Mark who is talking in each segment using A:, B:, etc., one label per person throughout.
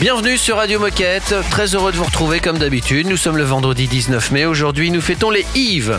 A: Bienvenue sur Radio Moquette, très heureux de vous retrouver comme d'habitude. Nous sommes le vendredi 19 mai, aujourd'hui nous fêtons les Yves.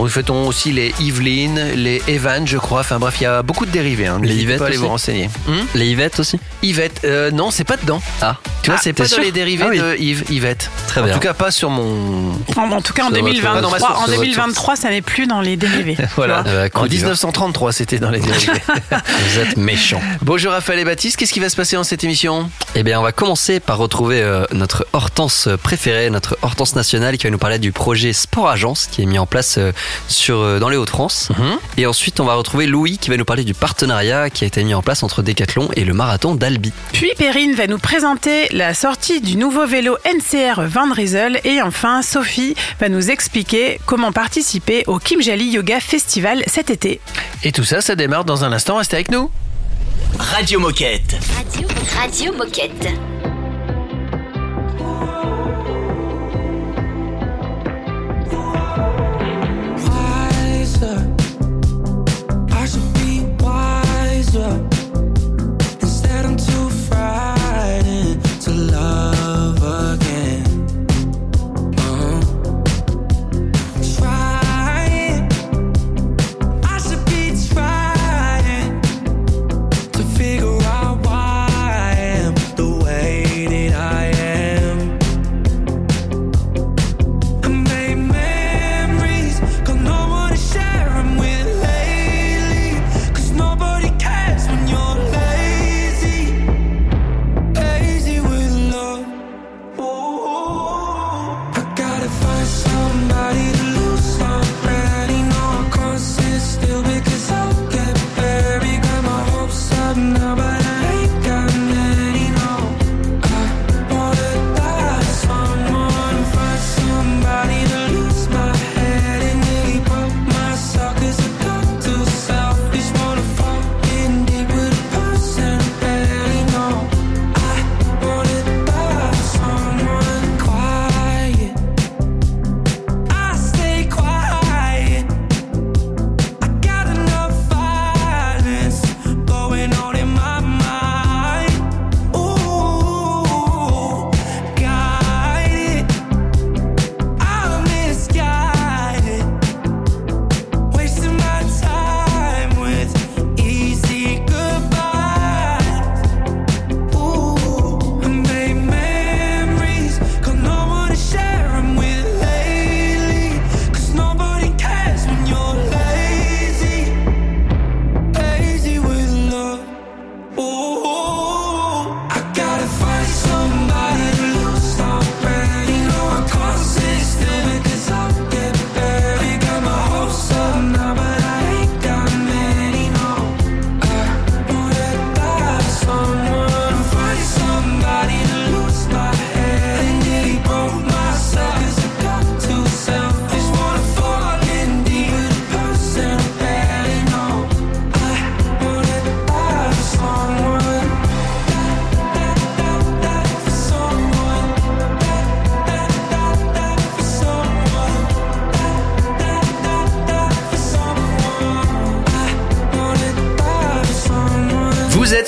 A: Nous fêtons aussi les Yveline, les Evan, je crois. Enfin bref, il y a beaucoup de dérivés. Hein.
B: Les Yvette aussi
A: vous renseigner. Hmm
B: Les Yvette aussi
A: Yvette, euh, non, c'est pas dedans.
B: Ah,
A: Tu vois,
B: Ah,
A: c'est pas dans
B: sûr
A: les dérivés
B: Ah oui.
A: de Yves, Yvette.
B: Très
A: en
B: bien.
A: tout cas, pas sur mon.
C: En, en tout cas, en
B: Sur votre-
C: 2023,
A: dans ma source,
C: en
B: sur votre
C: 2023, ça n'est plus dans les dérivés.
A: Voilà. En
B: cool,
A: 1933, c'était dans les dérivés.
B: Vous êtes méchants.
A: Bonjour Raphaël et Baptiste, qu'est-ce qui va se passer dans cette émission?
B: Eh bien, on va commencer par retrouver euh, notre Hortense préférée, notre Hortense nationale, qui va nous parler du projet Sport Agence, qui est mis en place euh, sur, euh, dans les Hauts-de-France.
A: Mhm.
B: Et ensuite, on va retrouver Louis, qui va nous parler du partenariat qui a été mis en place entre Decathlon et le marathon d'Albi.
C: Puis Perrine va nous présenter la sortie du nouveau vélo NCR Van Riesel. Et enfin, Sophie va nous expliquer comment participer au Kimjali Yoga Festival cet été.
A: Et tout ça, ça démarre dans un instant. Restez avec nous.
D: Radio Moquette.
E: Radio, Radio Moquette.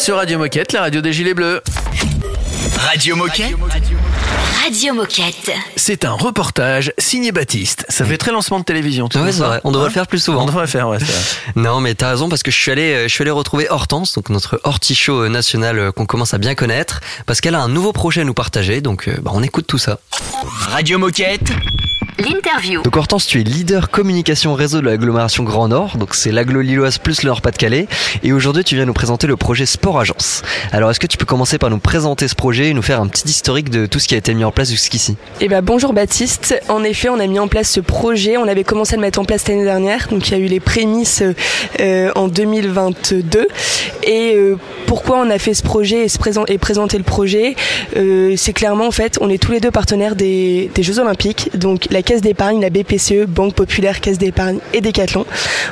A: Sur Radio Moquette, la radio des Gilets Bleus.
D: Radio Moquette.
E: Radio Moquette.
A: C'est un reportage signé Baptiste. Ça fait très lancement de télévision. tu
B: Ouais, c'est vrai. On devrait
A: Hein
B: le faire plus
A: On
B: souvent.
A: devrait le faire, ouais, vrai.
B: Non, mais t'as raison parce que je suis allé, euh, je suis allé retrouver Hortense, donc notre hortichaut euh, national euh, qu'on commence à bien connaître, parce qu'elle a un nouveau projet à nous partager. Donc, bah, on écoute tout ça.
D: Radio Moquette.
E: L'interview.
B: Donc Hortense, tu es leader communication réseau de l'agglomération Grand Nord, donc c'est l'agglo lilloise plus le Nord-Pas-de-Calais, et aujourd'hui tu viens nous présenter le projet Sport Agence. Alors est-ce que tu peux commencer par nous présenter ce projet et nous faire un petit historique de tout ce qui a été mis en place jusqu'ici?
F: Eh ben, bonjour Baptiste. En effet, on a mis en place ce projet. On avait commencé à le mettre en place l'année dernière. Donc, il y a eu les prémices euh, en 2022. Et euh, pourquoi on a fait ce projet et, se présent- et présenter le projet? Euh, C'est clairement, en fait, on est tous les deux partenaires des, des Jeux Olympiques. Donc, la Caisse d'épargne, la BPCE, Banque Populaire, Caisse d'épargne et Decathlon.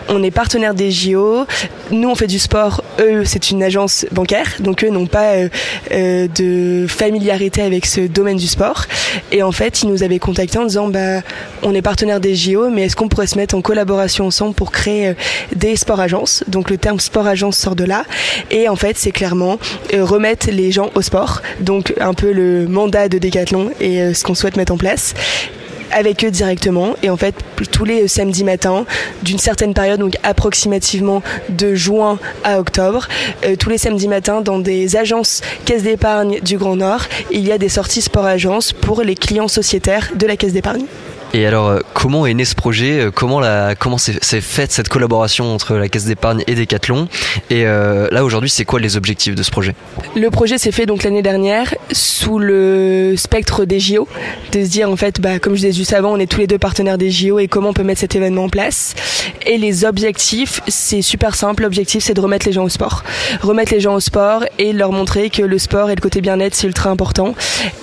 F: On est partenaire des JO. Nous, on fait du sport. Eux, c'est une agence bancaire. Donc, eux n'ont pas euh, euh, de familiarité avec ce domaine du sport. Et en fait, ils nous avaient contactés en disant, bah, on est partenaire des JO, mais est-ce qu'on pourrait se mettre en collaboration ensemble pour créer euh, des sport agences? Donc, le terme sport agence sort de là. Et en fait, c'est clairement remettre les gens au sport. Donc, un peu le mandat de Decathlon et ce qu'on souhaite mettre en place avec eux directement. Et en fait tous les samedis matins d'une certaine période donc approximativement de juin à octobre euh, tous les samedis matins dans des agences caisse d'épargne du Grand Nord il y a des sorties sport agence pour les clients sociétaires de la caisse d'épargne
B: Et alors, euh, comment est né ce projet? Euh, Comment, la, comment s'est faite cette collaboration entre la Caisse d'épargne et Decathlon? Et euh, là, aujourd'hui, c'est quoi les objectifs de ce projet?
F: Le projet s'est fait donc l'année dernière sous le spectre des JO, de se dire en fait, bah, comme je disais juste avant, on est tous les deux partenaires des JO et comment on peut mettre cet événement en place. Et les objectifs, c'est super simple. L'objectif, c'est de remettre les gens au sport, remettre les gens au sport et leur montrer que le sport et le côté bien-être, c'est ultra important.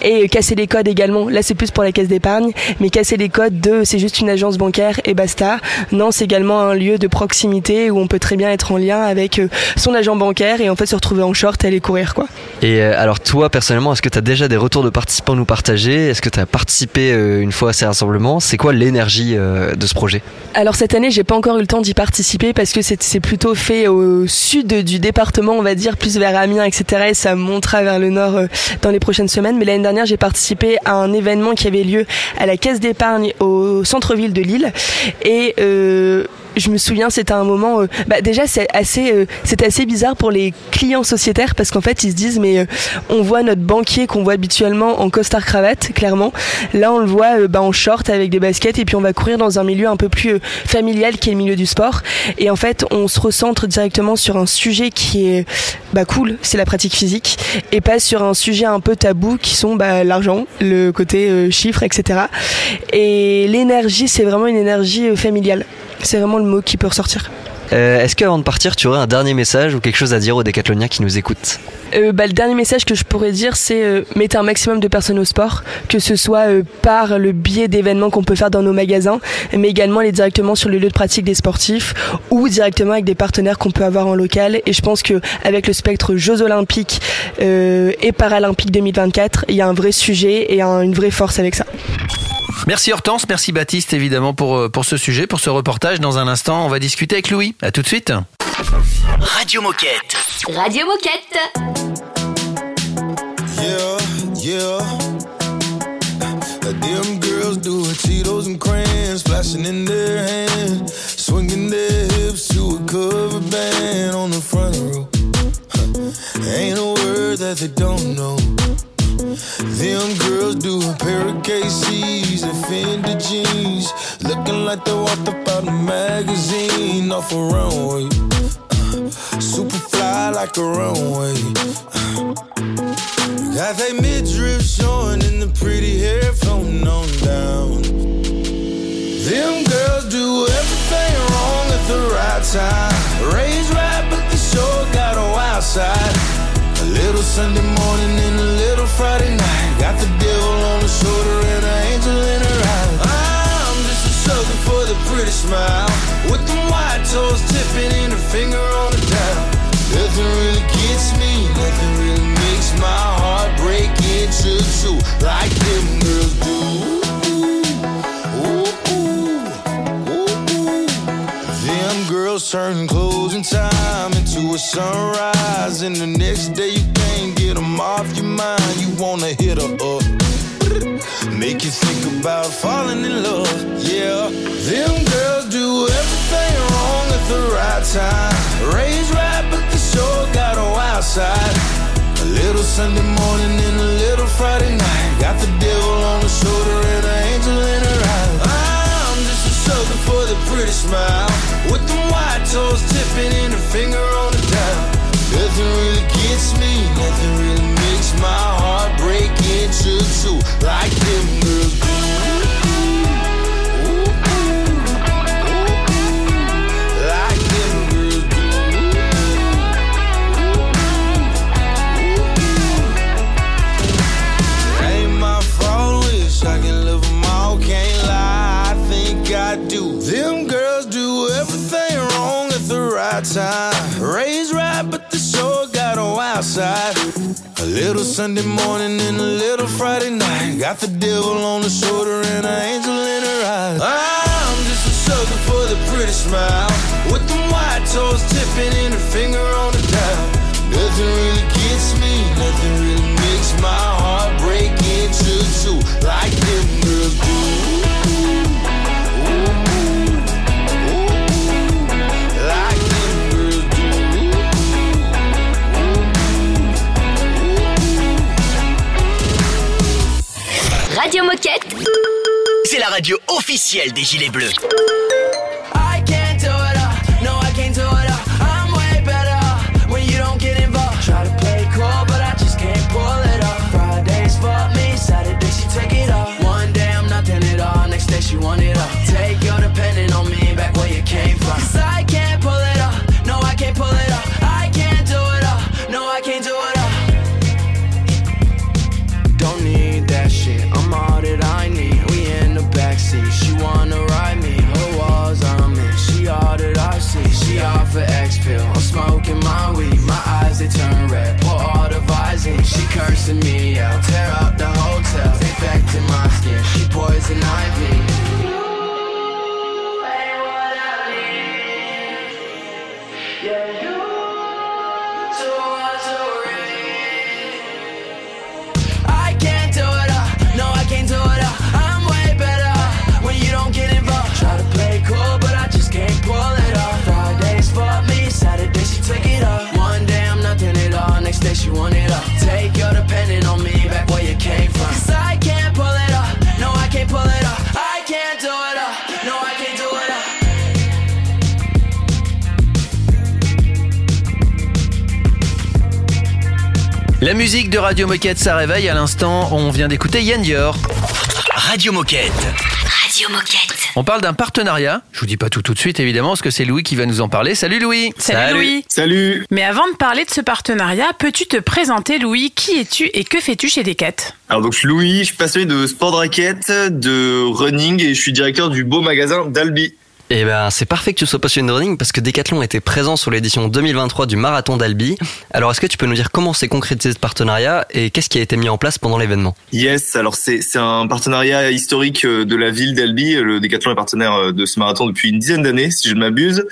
F: Et casser les codes également. Là, c'est plus pour la caisse d'épargne, mais casser les codes de c'est juste une agence bancaire et basta. Non, c'est également un lieu de proximité où on peut très bien être en lien avec euh, son agent bancaire et en fait se retrouver en short et aller courir quoi.
B: Et euh, alors, toi, personnellement, est-ce que tu as déjà des retours de participants à nous partager? Est-ce que tu as participé euh, une fois à ces rassemblements C'est quoi l'énergie de ce projet?
F: Alors cette année, j'ai pas encore eu le temps d'y participer parce que c'est plutôt fait au sud du département, on va dire, plus vers Amiens, etc. Et ça montera vers le nord dans les prochaines semaines. Mais l'année dernière, j'ai participé à un événement qui avait lieu à la Caisse d'épargne au centre-ville de Lille. Et euh, je me souviens, c'était un moment. euh, bah déjà, c'est assez, euh, c'est assez bizarre pour les clients sociétaires parce qu'en fait, ils se disent mais on voit notre banquier qu'on voit habituellement en costard cravate, clairement. Là, on le voit bah, en short avec des baskets et puis on va courir dans un milieu un peu plus familial qui est le milieu du sport. Et en fait, on se recentre directement sur un sujet qui est bah cool, c'est la pratique physique et pas sur un sujet un peu tabou qui sont l'argent, le côté chiffres, etc. Et l'énergie, c'est vraiment une énergie euh, familiale. C'est vraiment le mot qui peut ressortir.
B: Euh, Est-ce qu'avant de partir, tu aurais un dernier message ou quelque chose à dire aux décathloniens qui nous écoutent?
F: Euh, bah, le dernier message que je pourrais dire, c'est euh, mettez un maximum de personnes au sport, que ce soit par le biais d'événements qu'on peut faire dans nos magasins, mais également aller directement sur le lieu de pratique des sportifs ou directement avec des partenaires qu'on peut avoir en local. Et je pense que avec le spectre Jeux Olympiques et Paralympiques 2024, il y a un vrai sujet et un- une vraie force avec ça.
A: Merci Hortense, merci Baptiste évidemment pour, euh, pour ce sujet, pour ce reportage. Dans un instant, on va discuter avec Louis. À tout de suite.
D: Radio Moquette.
E: Radio Moquette.
G: Yeah, yeah. Uh, Them girls do it, Cheetos and crayons, flashing in their hands, swinging their hips to a cover band on the front row. Huh. Ain't a word that they don't know. Them girls do a pair of KCs and Fendi jeans, looking like they walked up out a magazine off a runway. Uh, super fly like a runway. Got they midriff showing and the pretty hair floating on down. Them girls do everything wrong at the right time. Raised right, but they sure got a wild side. Little Sunday morning and a little Friday night. Got the devil on the shoulder and an angel in her eye. I'm just a sucker for the pretty smile. With them white toes tipping and her finger on the dial. Nothing really gets me, nothing really makes my heart break into two like them girls do. Ooh, ooh, ooh. Them girls turn closing time into a sunrise, and the next day you can't get them off your mind. You wanna hit her up. Make you think about falling in love, yeah. Them girls do everything wrong at the right time. Raised right, but they sure got a wild side. A little Sunday morning and a little Friday night. Got the devil pretty smile. With them white toes tipping and her finger on the dial. Nothing really gets me, nothing really makes my heart break into two like them girls
H: got a little Sunday morning and a little Friday night. Got the devil on the shoulder and an angel in her eyes. I'm just a sucker for the pretty smile. With them white toes tipping and her finger on the dial. Nothing really
D: C'est la radio officielle des Gilets Bleus.
I: She wanna ride me.
A: La musique de Radio Moquette, ça réveille. À l'instant, on vient d'écouter Yann Dior.
D: Radio Moquette.
E: Radio Moquette.
A: On parle d'un partenariat. Je vous dis pas tout tout de suite, évidemment, parce que c'est Louis qui va nous en parler. Salut Louis
C: Salut, Louis.
J: Salut
C: Mais avant de parler de ce partenariat, peux-tu te présenter Louis? Qui es-tu et que fais-tu chez Decat
J: Alors donc je suis Louis, je suis passionné de sport de raquette, de running et je suis directeur du beau magasin d'Albi.
B: Et ben, c'est parfait que tu sois passionné de running parce que Decathlon était présent sur l'édition 2023 du marathon d'Albi. Alors, est-ce que tu peux nous dire comment s'est concrétisé ce partenariat et qu'est-ce qui a été mis en place pendant l'événement?
J: Yes, alors c'est c'est un partenariat historique euh, de la ville d'Albi. Le Décathlon est partenaire euh, de ce marathon depuis une dizaine d'années, si je ne m'abuse.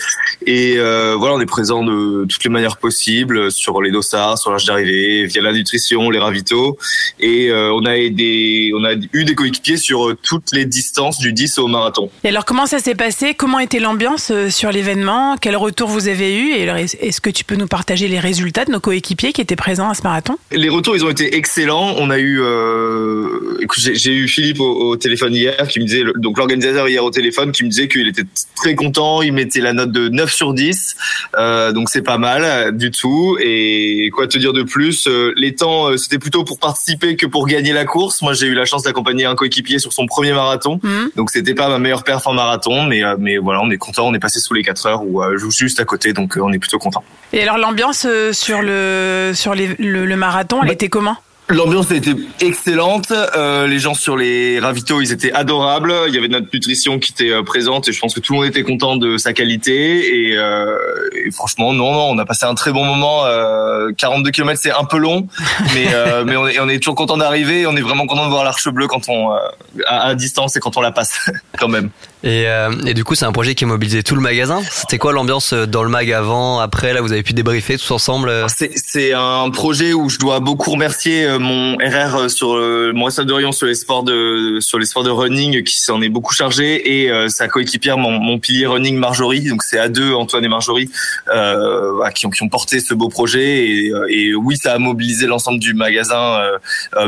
J: Et euh, voilà, on est présent de toutes les manières possibles sur les dossards, sur l'âge d'arrivée, via la nutrition, les ravitaux. Et euh, on a des, on a eu des coéquipiers sur toutes les distances du 10 au marathon.
C: Et alors, comment ça s'est passé? Comment était l'ambiance euh, sur l'événement? Quel retour vous avez eu? Et est-ce que tu peux nous partager les résultats de nos coéquipiers qui étaient présents à ce marathon?
J: Les retours, ils ont été excellents. On a eu, euh, j'ai eu Philippe au, au téléphone hier, qui me disait, donc l'organisateur hier au téléphone, qui me disait qu'il était très content. Il mettait la note de 9 sur 10, euh, donc c'est pas mal du tout. Et quoi te dire de plus Les temps, c'était plutôt pour participer que pour gagner la course. Moi, j'ai eu la chance d'accompagner un coéquipier sur son premier marathon,
C: Mhm.
J: donc c'était pas ma meilleure perf en marathon, mais mais voilà, on est content. On est passé sous les 4 heures ou euh, juste à côté, donc euh, on est plutôt content.
C: Et alors, l'ambiance euh, sur le sur les- le, le marathon, elle
J: Bah,
C: était comment?
J: L'ambiance a été excellente. Euh, les gens sur les ravitaux, ils étaient adorables. Il y avait notre nutrition qui était présente et je pense que tout le monde était content de sa qualité. Et, euh, et franchement, non, non, on a passé un très bon moment. Euh, 42 km, c'est un peu long, mais euh, mais on est, on est toujours content d'arriver. On est vraiment content de voir l'arche bleue quand on euh, à, à distance et quand on la passe quand même.
B: Et, euh, du coup, c'est un projet qui a mobilisé tout le magasin. C'était quoi l'ambiance euh, dans le mag avant, après Là, vous avez pu débriefer tous ensemble euh
J: C'est un projet où je dois beaucoup remercier euh, mon RR sur mon de rayon sur les sports de sur les sports de running qui s'en est beaucoup chargé et euh, sa coéquipière mon, mon pilier running Marjorie. Donc c'est à deux Antoine et Marjorie euh, qui ont qui ont porté ce beau projet. Et, et oui ça a mobilisé l'ensemble du magasin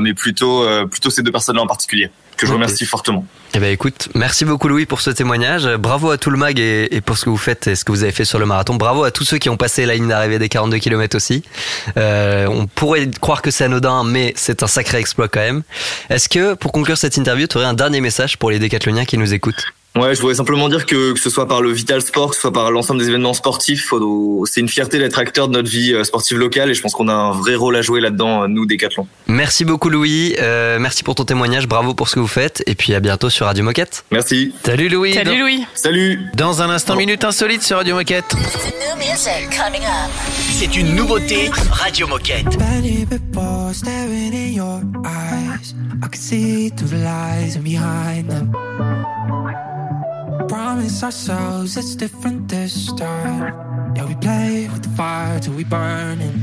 J: mais plutôt plutôt ces deux personnes là en particulier que je
B: Ok.
J: remercie fortement.
B: Eh ben écoute, merci beaucoup Louis pour ce témoignage. Bravo à tout le mag et, et pour ce que vous faites et ce que vous avez fait sur le marathon. Bravo à tous ceux qui ont passé la ligne d'arrivée des 42 km aussi. Euh, on pourrait croire que c'est anodin, mais c'est un sacré exploit quand même. Est-ce que pour conclure cette interview, tu aurais un dernier message pour les décathloniens qui nous écoutent?
J: Ouais, je voulais simplement dire que que ce soit par le Vital Sport, que ce soit par l'ensemble des événements sportifs, c'est une fierté d'être acteur de notre vie euh, sportive locale et je pense qu'on a un vrai rôle à jouer là-dedans, euh, nous, Décathlon.
B: Merci beaucoup Louis, Euh, merci pour ton témoignage, bravo pour ce que vous faites et puis à bientôt sur Radio Moquette.
J: Merci.
A: Salut Louis.
C: Salut
A: Dans-
C: Louis.
J: Salut.
A: Dans un instant, minute insolite sur Radio Moquette.
D: C'est une nouveauté Radio Moquette.
E: Promise ourselves it's different this time. Yeah, we play with the fire till we burn it.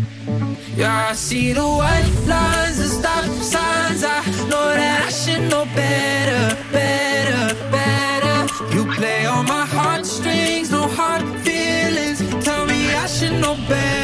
E: Yeah, I see the white lines and stop signs. I know that I should know better, better, better. You play on my heartstrings, no hard feelings. Tell me I should know better, better,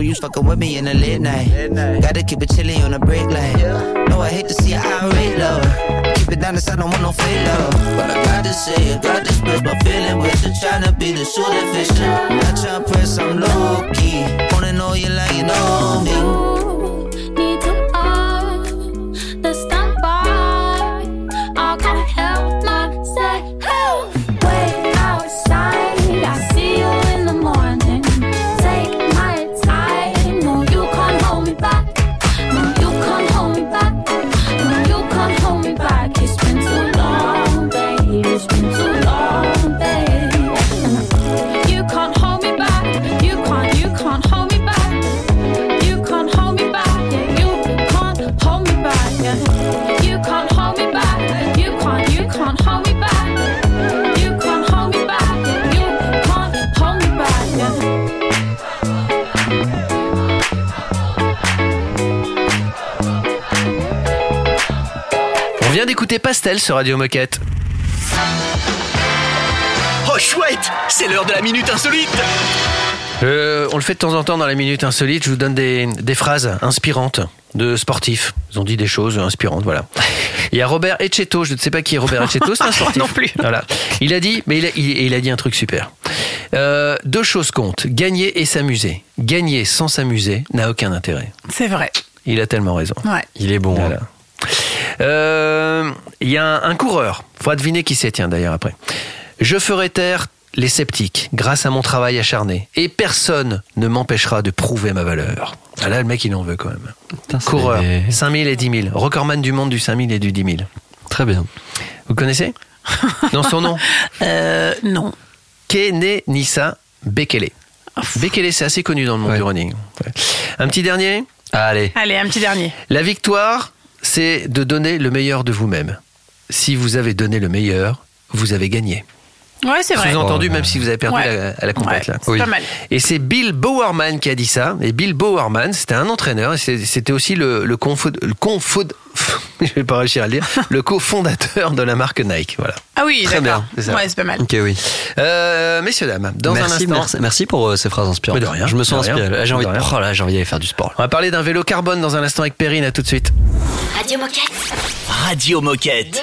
K: Know you fucking with me in the late night. Gotta keep it chilly on the break line. No, I hate to see it irate, love. Keep it down, this I don't want no fake love. But I got to say I got to express my feeling with you. Tryna be the shooting fish. Not tryna press, I'm low key. Wanna know you like you know me.
A: D'écouter Pastel sur Radio Moquette.
D: Oh chouette, c'est l'heure de la minute insolite.
A: Euh, on le fait de temps en temps dans la minute insolite. Je vous donne des, des phrases inspirantes de sportifs. Ils ont dit des choses inspirantes, voilà. Il y a Robert Echetto, je ne sais pas qui est Robert Echetto, c'est un sportif. non plus. Voilà. Il a dit, mais il a, il- il a dit un truc super. Euh, deux choses comptent gagner et s'amuser. Gagner sans s'amuser n'a aucun intérêt.
C: C'est vrai.
A: Il a tellement raison.
C: Ouais.
B: Il est bon. hein.
A: Voilà. Il y a un, un coureur. Faudra deviner qui c'est, tiens, d'ailleurs, après. Je ferai taire les sceptiques grâce à mon travail acharné. Et personne ne m'empêchera de prouver ma valeur. Ah là, le mec, il en veut quand même.
B: Putain,
A: Coureur,
B: des-
A: 5000 et 10 000. Recordman du monde du 5000 et du 10 000.
B: Très bien.
A: Vous connaissez Non, son nom
C: Euh, non.
A: Kene Nissa Bekele. Bekele, c'est assez connu dans le monde
B: Ouais.
A: du running. Ouais. Un petit dernier?
B: Allez.
C: Allez, un petit dernier.
A: La victoire, c'est de donner le meilleur de vous-même. Si vous avez donné le meilleur, vous avez gagné.
C: Ouais, c'est vrai.
A: Sous-entendu,
B: Oh,
A: même si vous avez perdu
C: Ouais.
A: la, à la compète.
C: Ouais,
A: là.
C: c'est pas mal.
A: Et c'est Bill Bowerman qui a dit ça. Et Bill Bowerman, c'était un entraîneur. C'était aussi le, le, confo- le confo- je vais pas réussir à le dire, le cofondateur de la marque Nike. Voilà.
C: Ah oui,
A: Très bien, c'est ça.
C: Ouais, c'est pas mal.
B: Ok, oui.
A: Euh, messieurs, dames, dans
B: merci,
A: un instant,
B: merci, merci pour euh, ces phrases inspirantes.
A: Mais de rien,
B: Je me sens inspiré. Là, J'ai envie
A: de
B: de,
A: rien.
B: oh là, j'ai envie d'aller faire du sport.
A: on va parler d'un vélo carbone dans un instant avec Perrine. À tout de suite.
L: Radio Moquette.
D: Radio Moquette.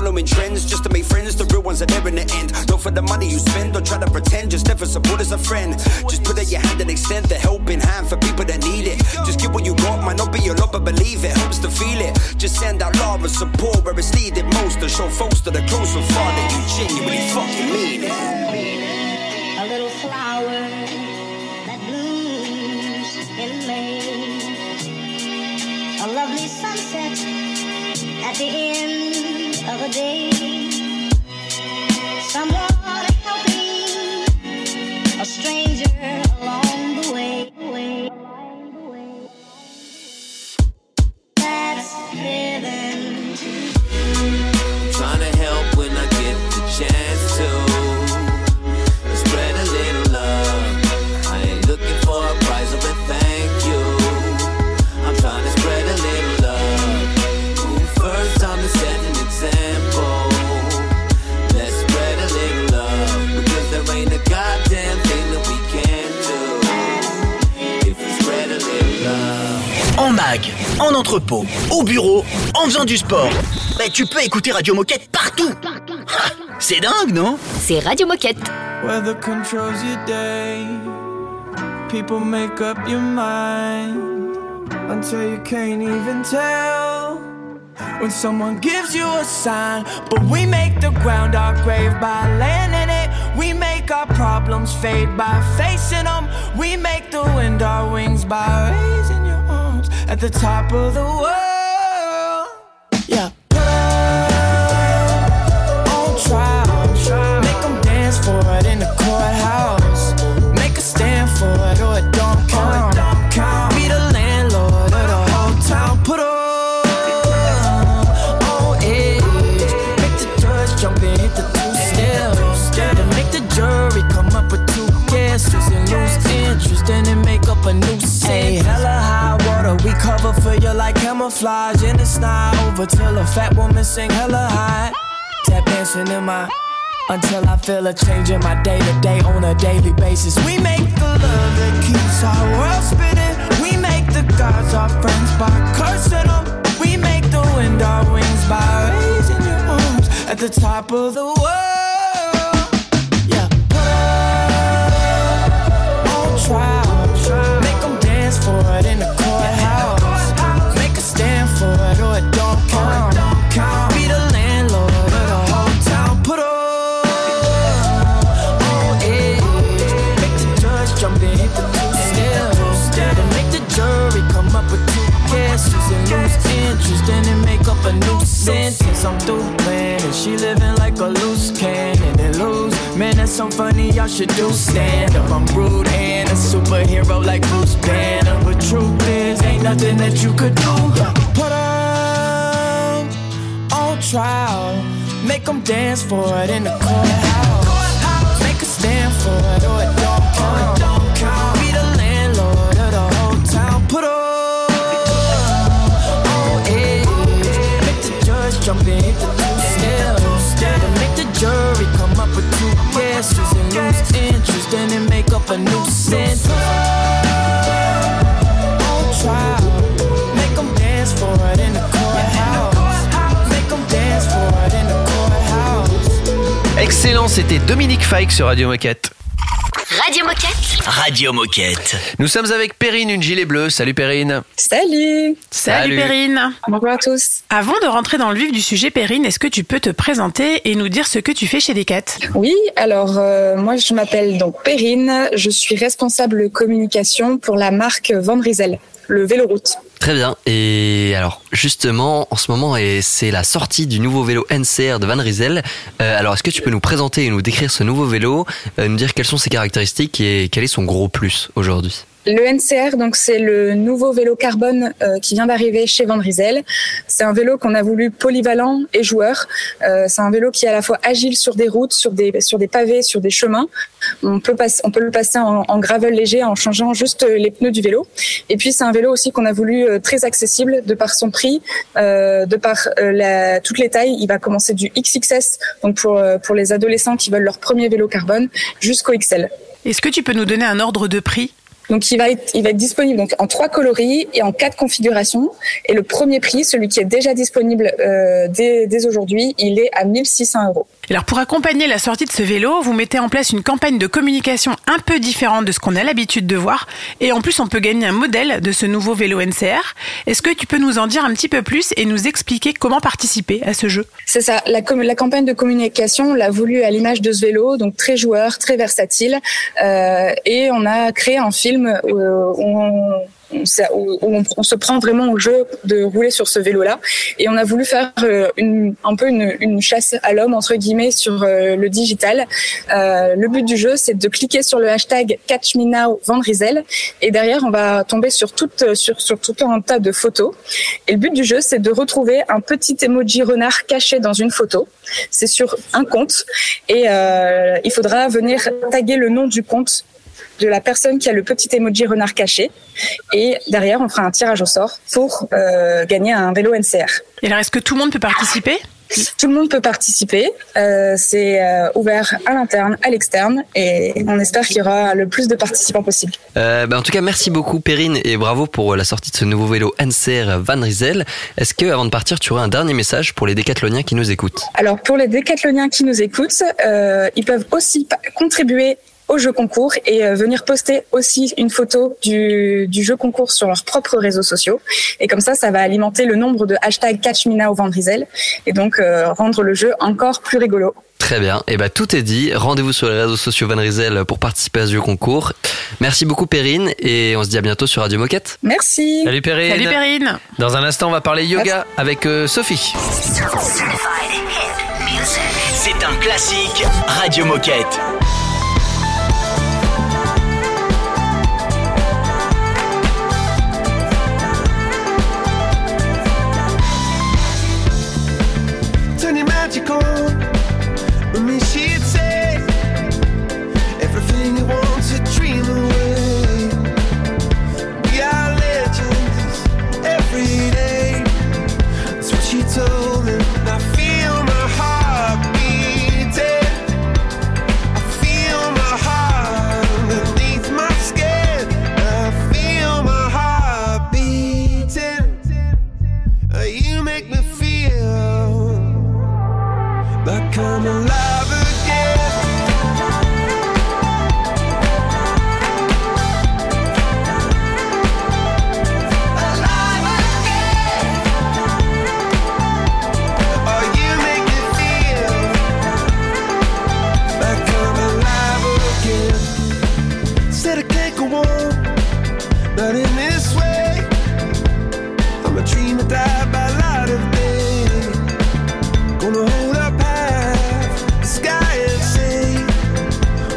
M: following trends just to make friends. The real ones are there in the end. Don't for the money you spend, don't try to pretend. Just never support as a friend. Just put out your hand and extend the helping hand for people that need it. Just give what you got, might not be a lot, but believe it helps to feel it. Just send out love and support where it's needed most. To show folks that are close and far that you genuinely fucking mean it.
E: A little flower that blooms in May. A lovely sunset at the end of a day. Someone
D: au bureau, en faisant du sport. Bah, tu peux écouter Radio Moquette partout. Ah, C'est dingue, non?
N: C'est Radio Moquette.
I: Weather controls your day. People make up your mind until you can't even tell. When someone gives you a sign, but we make the ground our grave by laying in it. We make our problems fade by facing them. We make the wind our wings by raising at the top of the world. Cover for you like camouflage. And it's not over till a fat woman sing hella high. Tap dancing in my until I feel a change in my day to day on a daily basis. We make the love that keeps our world spinning. We make the gods our friends by cursing them. We make the wind our wings by raising your arms at the top of the world. So funny. Y'all should do stand up. I'm rude and a superhero like Bruce Banner. But truth is, ain't nothing that you could do. Put 'em on trial. Make them dance for it in the courthouse. Make a stand for it or it don't count. Be the landlord of the whole town. On edge. Make the judge jump and hit the two steps. Make the jury come up with two
A: Excellent, c'était Dominique Fike sur Radio Moquette.
N: Radio Moquette.
D: Radio Moquette.
A: Nous sommes avec Perrine, une gilet bleue. Salut Perrine.
C: Salut
A: Salut.
C: Salut Perrine
O: Bonjour à tous.
C: Avant de rentrer dans le vif du sujet, Perrine, est-ce que tu peux te présenter et nous dire ce que tu fais chez Decat?
O: Oui, alors euh, moi je m'appelle donc Perrine, je suis responsable communication pour la marque Van le vélo route.
B: Très bien. Et alors, justement, en ce moment, c'est la sortie du nouveau vélo NCR de Van Rysel. Euh, alors, est-ce que tu peux nous présenter et nous décrire ce nouveau vélo, euh, nous dire quelles sont ses caractéristiques et quel est son gros plus aujourd'hui?
O: Le NCR, donc c'est le nouveau vélo carbone euh, qui vient d'arriver chez Van Rysel. C'est un vélo qu'on a voulu polyvalent et joueur. Euh, c'est un vélo qui est à la fois agile sur des routes, sur des sur des pavés, sur des chemins. On peut on peut le passer en, en gravel léger en changeant juste les pneus du vélo. Et puis c'est un vélo aussi qu'on a voulu euh, très accessible de par son prix, euh, de par euh, la, toutes les tailles. Il va commencer du XXS, donc pour euh, pour les adolescents qui veulent leur premier vélo carbone, jusqu'au XL.
C: Est-ce que tu peux nous donner un ordre de prix?
O: Donc il va être, il va être disponible donc en trois coloris et en quatre configurations. Et le premier prix, celui qui est déjà disponible euh, dès, dès aujourd'hui, il est à 1600 euros.
C: Alors pour accompagner la sortie de ce vélo, vous mettez en place une campagne de communication un peu différente de ce qu'on a l'habitude de voir. Et en plus, on peut gagner un modèle de ce nouveau vélo NCR. Est-ce que tu peux nous en dire un petit peu plus et nous expliquer comment participer à ce jeu?
O: C'est ça. La, campagne de communication, on l'a voulu à l'image de ce vélo, donc très joueur, très versatile. Euh, et on a créé un film où, où on, où on- se prend vraiment au jeu de rouler sur ce vélo-là. Et on a voulu faire euh, une, un peu une, une chasse à l'homme, entre guillemets, sur euh, le digital. Euh, le but du jeu, c'est de cliquer sur le hashtag Catch. Et derrière, on va tomber sur, toute, sur, sur tout un tas de photos. Et le but du jeu, c'est de retrouver un petit emoji renard caché dans une photo. C'est sur un compte. Et euh, il faudra venir taguer le nom du compte de la personne qui a le petit emoji renard caché. Et derrière, on fera un tirage au sort pour euh, gagner un vélo NCR.
C: Et alors, est-ce que tout le monde peut participer?
O: Tout le monde peut participer. Euh, c'est euh, ouvert à l'interne, à l'externe, et on espère qu'il y aura le plus de participants possible.
B: Euh, bah, en tout cas, merci beaucoup Perrine et bravo pour la sortie de ce nouveau vélo NCR Van Rysel. Est-ce que avant de partir, tu aurais un dernier message pour les décathloniens qui nous écoutent?
O: Alors pour les décathloniens qui nous écoutent, euh, ils peuvent aussi contribuer au jeu concours et euh, venir poster aussi une photo du, du jeu concours sur leurs propres réseaux sociaux. Et comme ça, ça va alimenter le nombre de hashtags CatchMina au Van Rysel et donc euh, rendre le jeu encore plus rigolo.
B: Très bien, et bah tout est dit. Rendez-vous sur les réseaux sociaux Van Rysel pour participer à ce jeu concours. Merci beaucoup Perrine et on se dit à bientôt sur Radio Moquette.
O: Merci.
A: Salut Perrine.
C: Salut Perrine.
A: Dans un instant, on va parler yoga avec euh, Sophie.
E: C'est un classique Radio Moquette.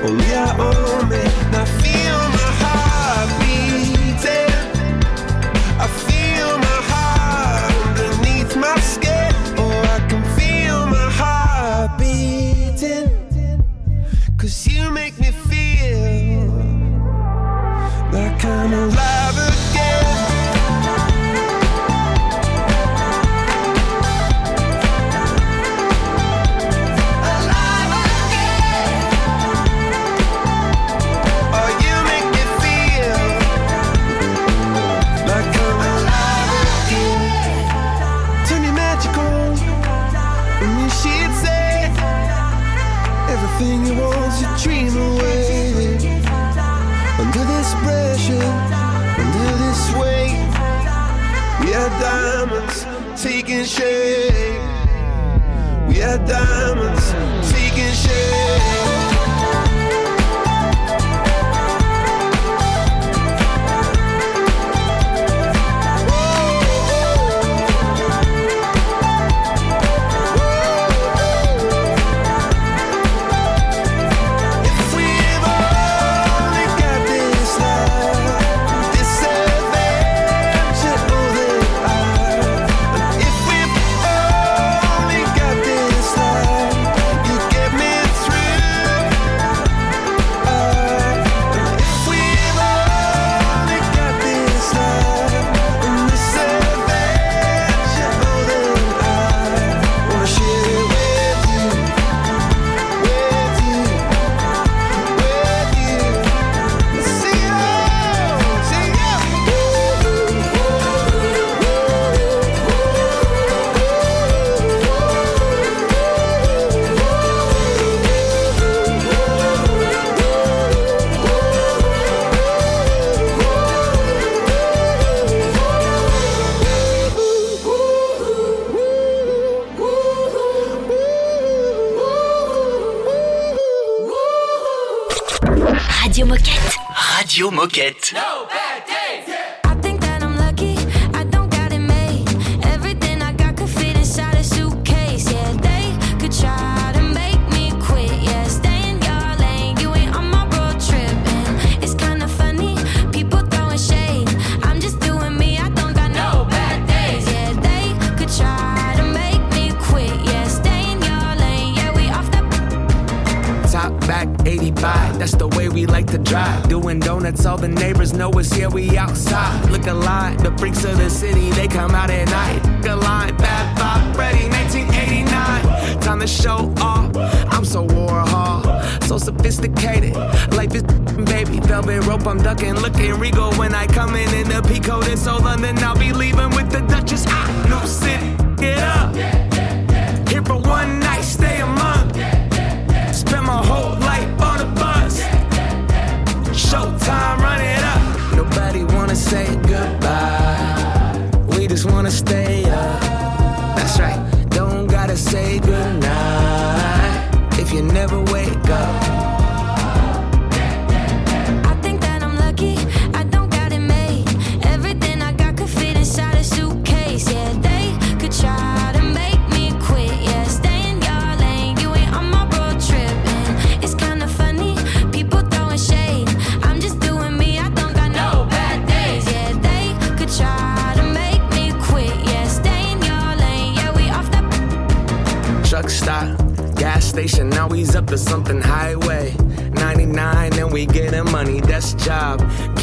N: on your own, oh, man. Now feel
P: Radio Moquette.
Q: Donuts, all the neighbors know us here, we outside. Look alive, the freaks of the city, they come out at night. Look alive, bad vibe, ready, 1989. time to show off. I'm so Warhol, so sophisticated. Life is baby, velvet rope. I'm ducking, looking regal when I come in in the Pico. This so London, I'll be leaving with the Duchess. New city, get up. Here for one night, stay a say goodbye.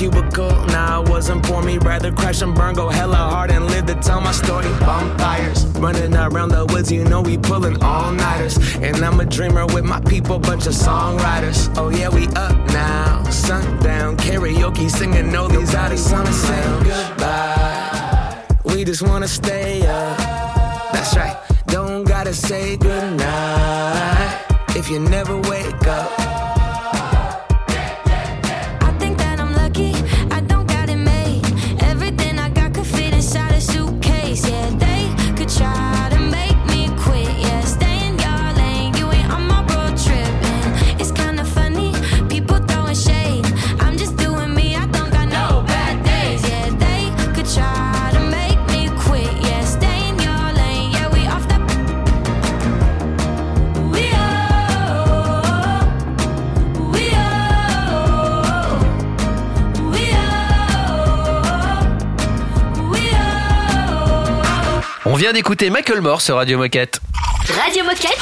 Q: Cubicle, nah, it wasn't for me. Rather crash and burn, go hella hard and live to tell my story. Bonfires, running around the woods, you know we pulling all nighters. And I'm a dreamer with my people, bunch of songwriters. Oh yeah, we up now. Sundown, karaoke, singing all these out wanna say goodbye. We just wanna stay up. That's right. Don't gotta say goodnight if you never wake up.
A: Vient d'écouter Michael Moore sur Radio Moquette.
N: Radio Moquette.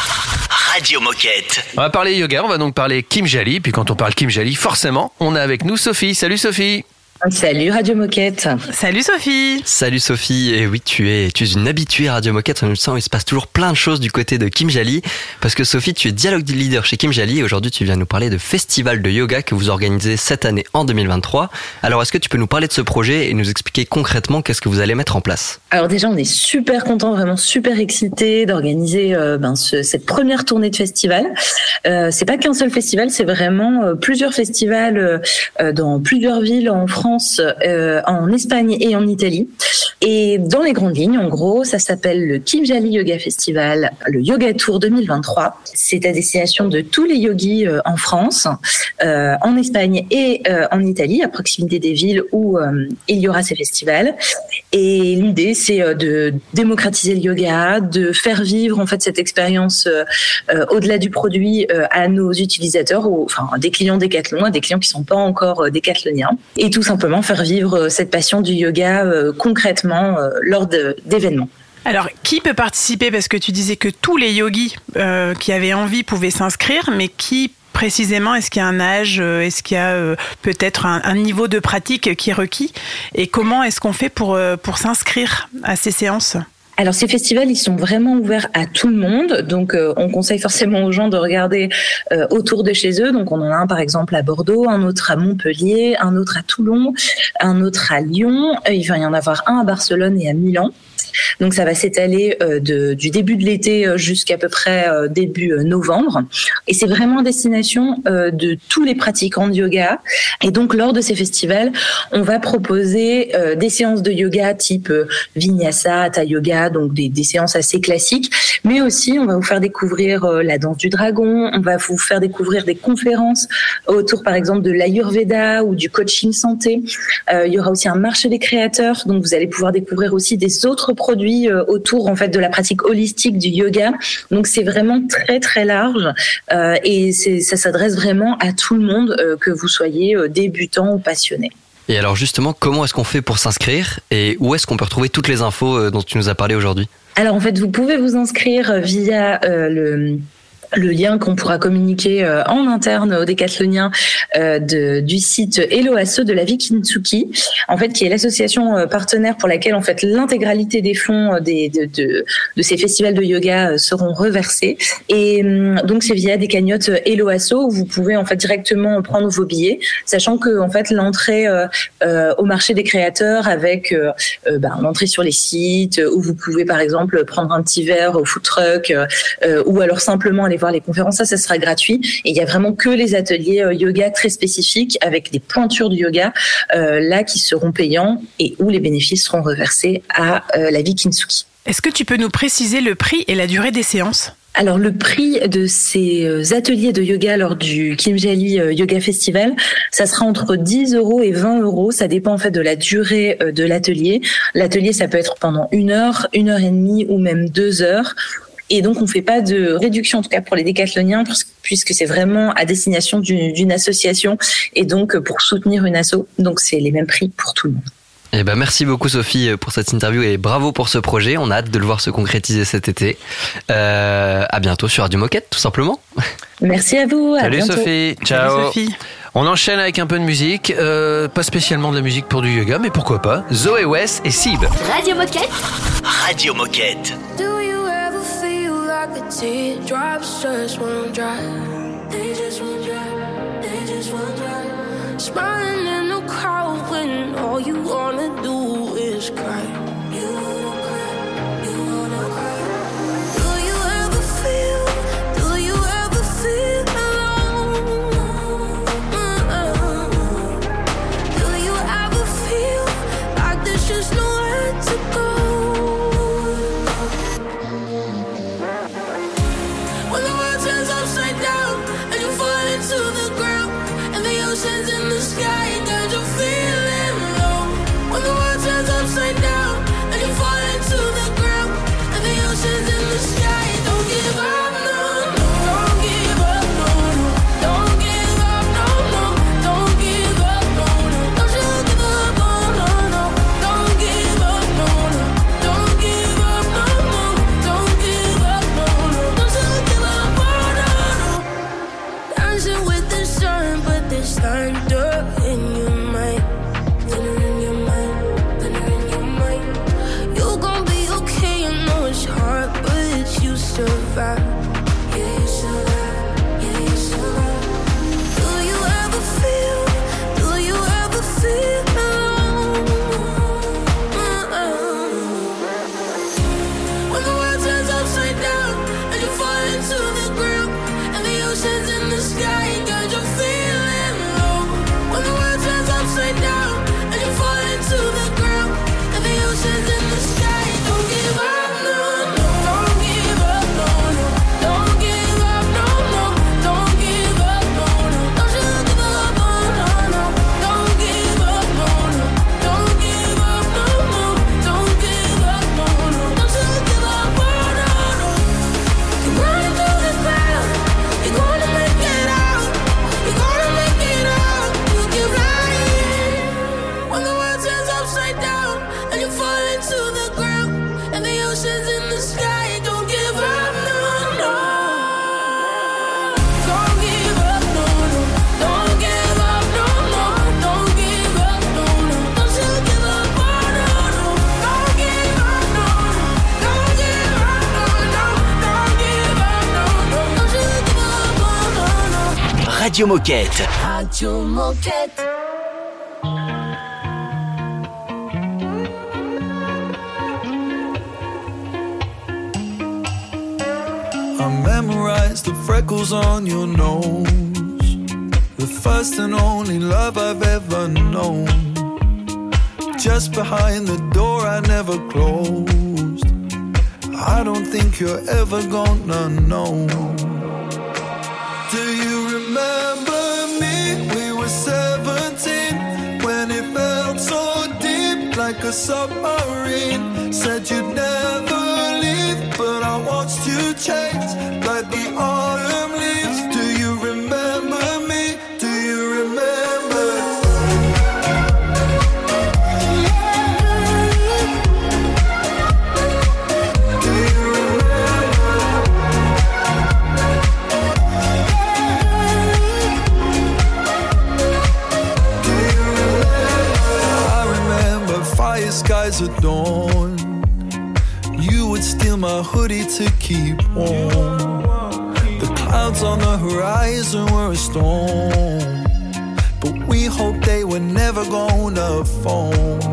D: Radio Moquette.
A: On va parler yoga, on va donc parler Kim Jali. Puis quand on parle Kim Jali, forcément, on a avec nous Sophie. Salut Sophie.
R: Salut Radio Moquette.
C: Salut Sophie.
B: Salut Sophie, et oui tu es, tu es une habituée Radio Moquette, on le sent, il se passe toujours plein de choses du côté de Kim Jali, parce que Sophie tu es dialogue leader chez Kim Jali, et aujourd'hui tu viens nous parler de festival de yoga que vous organisez cette année en 2023. Alors est-ce que tu peux nous parler de ce projet et nous expliquer concrètement qu'est-ce que vous allez mettre en place?
R: Alors déjà, on est super content, vraiment super excité d'organiser euh, ben, ce- cette première tournée de festival. Euh, c'est pas qu'un seul festival, c'est vraiment euh, plusieurs festivals euh, dans plusieurs villes en France, euh, en Espagne et en Italie. Et dans les grandes lignes, en gros, ça s'appelle le Kim Jali Yoga Festival, le Yoga Tour 2023. C'est à destination de tous les yogis euh, en France, euh, en Espagne et en Italie, à proximité des villes où il y aura ces festivals. Et l'idée, c'est de démocratiser le yoga, de faire vivre en fait cette expérience au-delà du produit à nos utilisateurs, ou enfin des clients Decathlon, à des clients qui sont pas encore décathloniens, et tout simplement faire vivre euh, cette passion du yoga euh, concrètement euh, lors d'événements.
C: Alors, qui peut participer? Parce que tu disais que tous les yogis qui avaient envie pouvaient s'inscrire, mais qui précisément Est-ce qu'il y a un âge Est-ce qu'il y a peut-être un, un niveau de pratique qui est requis? Et comment est-ce qu'on fait pour, pour s'inscrire à ces séances?
R: Alors ces festivals, ils sont vraiment ouverts à tout le monde. Donc euh, on conseille forcément aux gens de regarder euh, autour de chez eux. Donc on en a un par exemple à Bordeaux, un autre à Montpellier, un autre à Toulon, un autre à Lyon. Euh, il va y en avoir un à Barcelone et à Milan. Donc ça va s'étaler euh, du début de l'été euh, jusqu'à peu près euh, début novembre. Et c'est vraiment destination de tous les pratiquants de yoga. Et donc lors de ces festivals, on va proposer des séances de yoga type vinyasa, hatha yoga, donc des, des séances assez classiques. Mais aussi, on va vous faire découvrir la danse du dragon. On va vous faire découvrir des conférences autour, par exemple, de l'ayurveda ou du coaching santé. Il y aura aussi un marché des créateurs, donc vous allez pouvoir découvrir aussi des autres produits euh, autour en fait de la pratique holistique du yoga. Donc c'est vraiment très très large euh, et ça s'adresse vraiment à tout le monde, euh, que vous soyez débutant ou passionné.
B: Et alors justement, comment est-ce qu'on fait pour s'inscrire et où est-ce qu'on peut retrouver toutes les infos dont tu nous as parlé aujourd'hui?
R: Alors en fait, vous pouvez vous inscrire via euh, le le lien qu'on pourra communiquer euh, en interne aux décathloniens euh, de, du site Hello Asso de la vie Kintsuki, en fait, qui est l'association euh, partenaire pour laquelle en fait l'intégralité des fonds des, de, de, de ces festivals de yoga seront reversés. Et hum, donc c'est via des cagnottes Hello Asso où vous pouvez en fait directement prendre vos billets, sachant que en fait l'entrée euh, au marché des créateurs avec euh, ben, l'entrée sur les sites où vous pouvez par exemple prendre un petit verre au food truck euh, ou alors simplement aller voir les conférences, ça, ça sera gratuit. Et il y a vraiment que les ateliers euh, yoga très spécifiques avec des pointures du yoga euh, là qui seront payants et où les bénéfices seront reversés à euh, la vie Kintsugi.
C: Est-ce que tu peux nous préciser le prix et la durée des séances?
R: Alors le prix de ces ateliers de yoga lors du Kimjali Yoga Festival, ça sera entre 10 euros et 20 euros. Ça dépend en fait de la durée de l'atelier. L'atelier, ça peut être pendant une heure, une heure et demie ou même deux heures. Et donc, on fait pas de réduction, en tout cas pour les décathloniens, puisque c'est vraiment à destination d'une association et donc pour soutenir une asso. Donc, c'est les mêmes prix pour tout le monde.
B: Eh ben, merci beaucoup Sophie pour cette interview et bravo pour ce projet. On a hâte de le voir se concrétiser cet été. Euh, à bientôt sur Radio Moquette, tout simplement.
R: Merci à vous. à
A: Salut
R: bientôt.
A: Sophie, ciao. On enchaîne avec un peu de musique, euh, pas spécialement de la musique pour du yoga, mais pourquoi pas. Zoé West et Sib.
N: Radio Moquette.
L: Radio Moquette.
S: Teardrops just won't dry? They just won't dry. They just won't dry. Smiling in the crowd when all you wanna do is cry.
L: Radio Moquette.
S: Radio Moquette.
H: I memorized the freckles on your nose. The first and only love I've ever known. Just behind the door I never closed. I don't think you're ever gonna know. A submarine. Said you'd never leave, but I watched you change like the dawn. You would steal my hoodie to keep warm. The clouds on the horizon were a storm. But we hoped they were never gonna fall.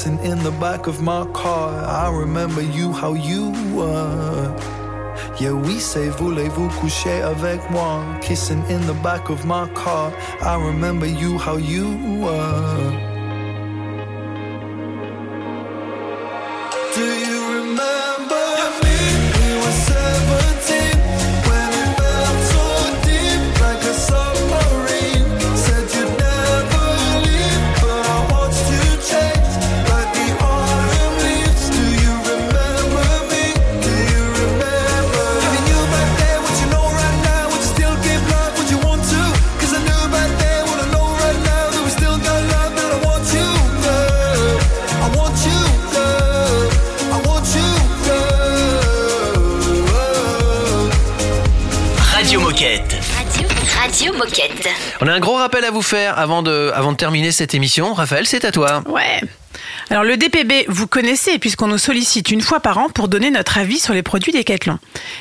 H: Kissing in the back of my car. I remember you, how you were. Yeah, we say voulez-vous coucher avec moi? Kissing in the back of my car. I remember you, how you were.
A: On a un gros rappel à vous faire avant de, terminer cette émission. Raphaël, c'est à toi.
C: Ouais. Alors le DPB, vous connaissez puisqu'on nous sollicite une fois par an pour donner notre avis sur les produits Decathlon.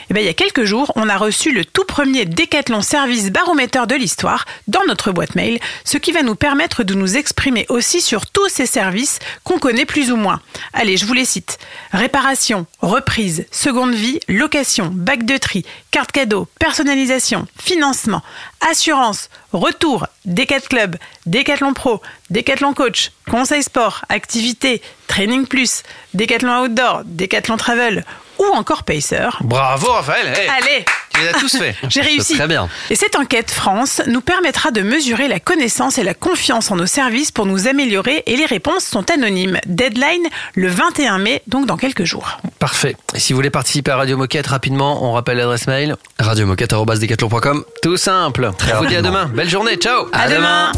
C: Et ben, il y a quelques jours, on a reçu le tout premier Decathlon Service Baromètre de l'histoire dans notre boîte mail, ce qui va nous permettre de nous exprimer aussi sur tous ces services qu'on connaît plus ou moins. Allez, je vous les cite. Réparation, reprise, seconde vie, location, bac de tri, carte cadeau, personnalisation, financement, assurance, retour, Decat Club, Decathlon Pro, Decathlon Coach, Conseil Sport, Activité, Training Plus, Decathlon Outdoor, Decathlon Travel ou encore Pacer.
A: Bravo, Raphaël. Hey,
C: Allez
A: Tu les as tous faits.
C: J'ai réussi.
B: Très bien.
C: Et cette enquête France nous permettra de mesurer la connaissance et la confiance en nos services pour nous améliorer et les réponses sont anonymes. Deadline le 21 mai, donc dans quelques jours.
A: Parfait. Et si vous voulez participer à Radio Moquette rapidement, on rappelle l'adresse mail.
B: Radiomoquette.com.
A: Tout simple.
B: Très
A: on vous dit à demain. Belle journée. Ciao.
C: À, demain.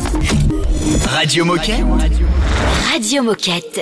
D: Radio Moquette.
L: Radio Moquette.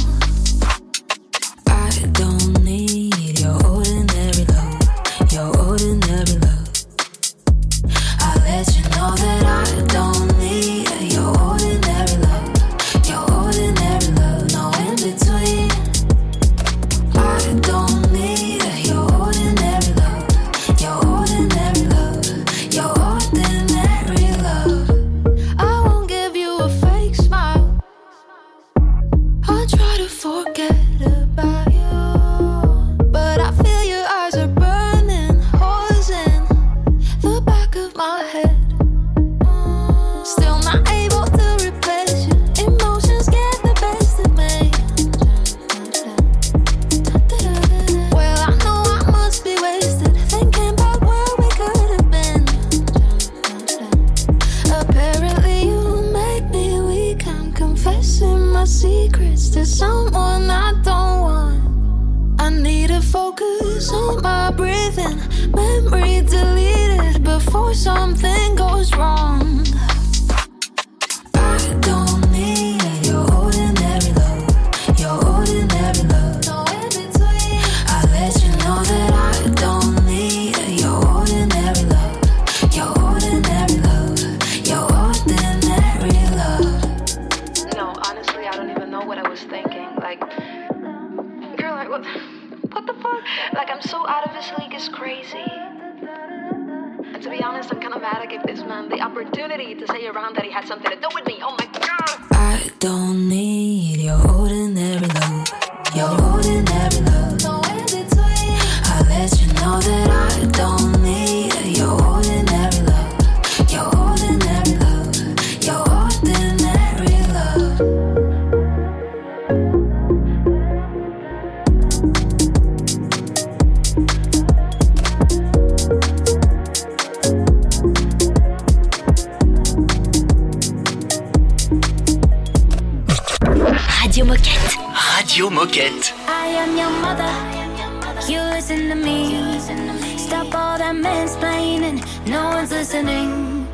D: Radio Moquette.
P: I am your mother. You listen to me. Stop all that mansplaining. No one's listening.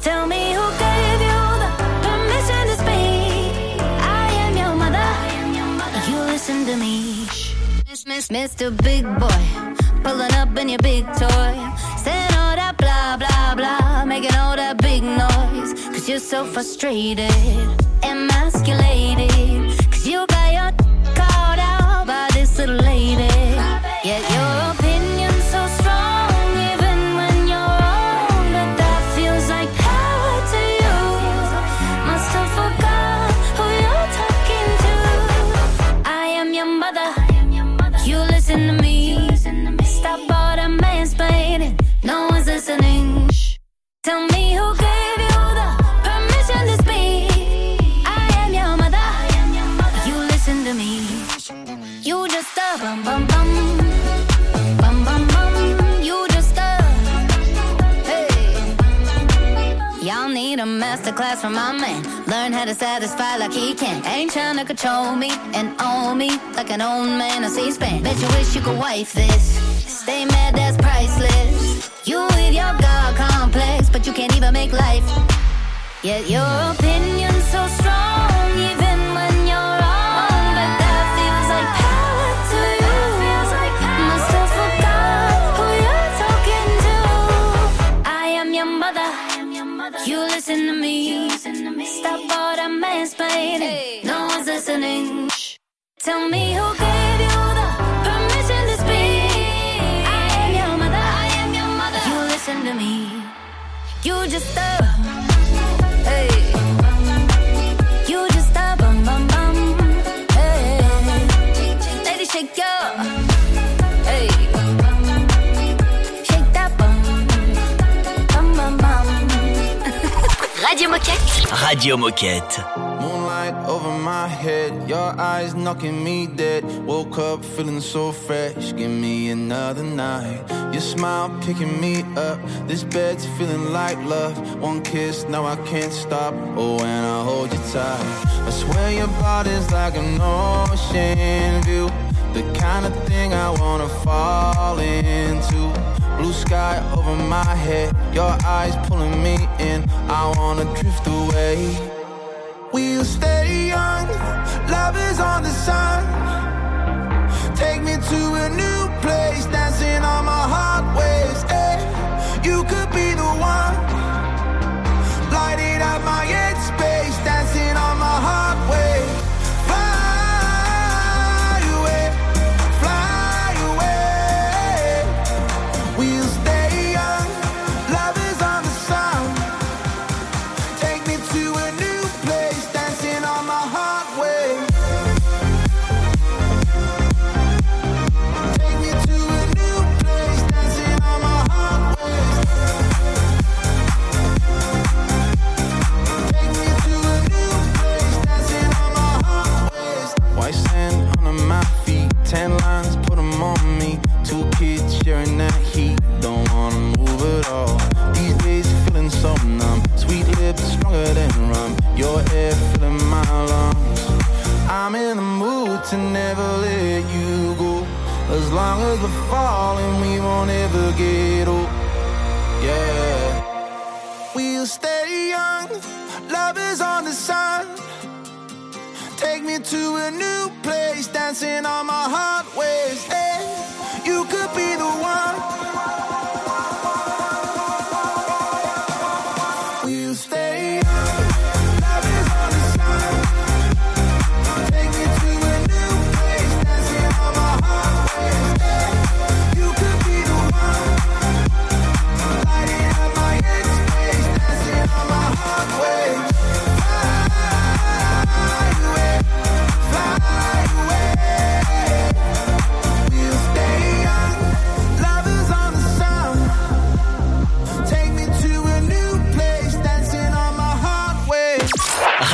P: Tell me who gave you the permission to speak. I am your mother. You listen to me. Mr. Big Boy. Pulling up in your big toy. Saying all that blah, blah, blah. Making all that big noise. Cause you're so frustrated. Emasculated. You got your called out by this little lady. Yet your masterclass from my man. Learn how to satisfy like he can. Ain't trying to control me and own me like an old man on C-SPAN. Bet you wish you could wife this. Stay mad, that's priceless. You with your God complex, but you can't even make life. Yet your opinion's so strong, even when you're wrong. But that feels like power to you. Must have forgot who you're talking to. I am your mother. You listen to me. Stop all that mansplaining. No one's listening. Shh. Tell me who gave you the permission to speak. I am your mother. I am your mother. You listen to me. You just a.
D: Radio Moquette.
G: Moonlight over my head, your eyes knocking me dead. Woke up feeling so fresh, give me another night. Your smile picking me up, this bed's feeling like love. One kiss, now I can't stop. Oh, when I hold you tight, I swear your body's like an ocean view. The kind of thing I wanna fall into. Blue sky over my head, your eyes pulling me in. I wanna drift away. We'll stay young, love is on the sun. Take me to a new place, dancing on my heart waves. eh. You could to never let you go. As long as we're falling, we won't ever get old. Yeah. We'll stay young, love is on the sun. Take me to a new place, dancing on my heart waves. Hey, you could be the one.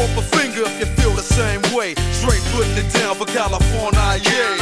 T: up a finger if you feel the same way. Straight putting it down for California, yeah.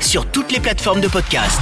D: Sur toutes les plateformes de podcast.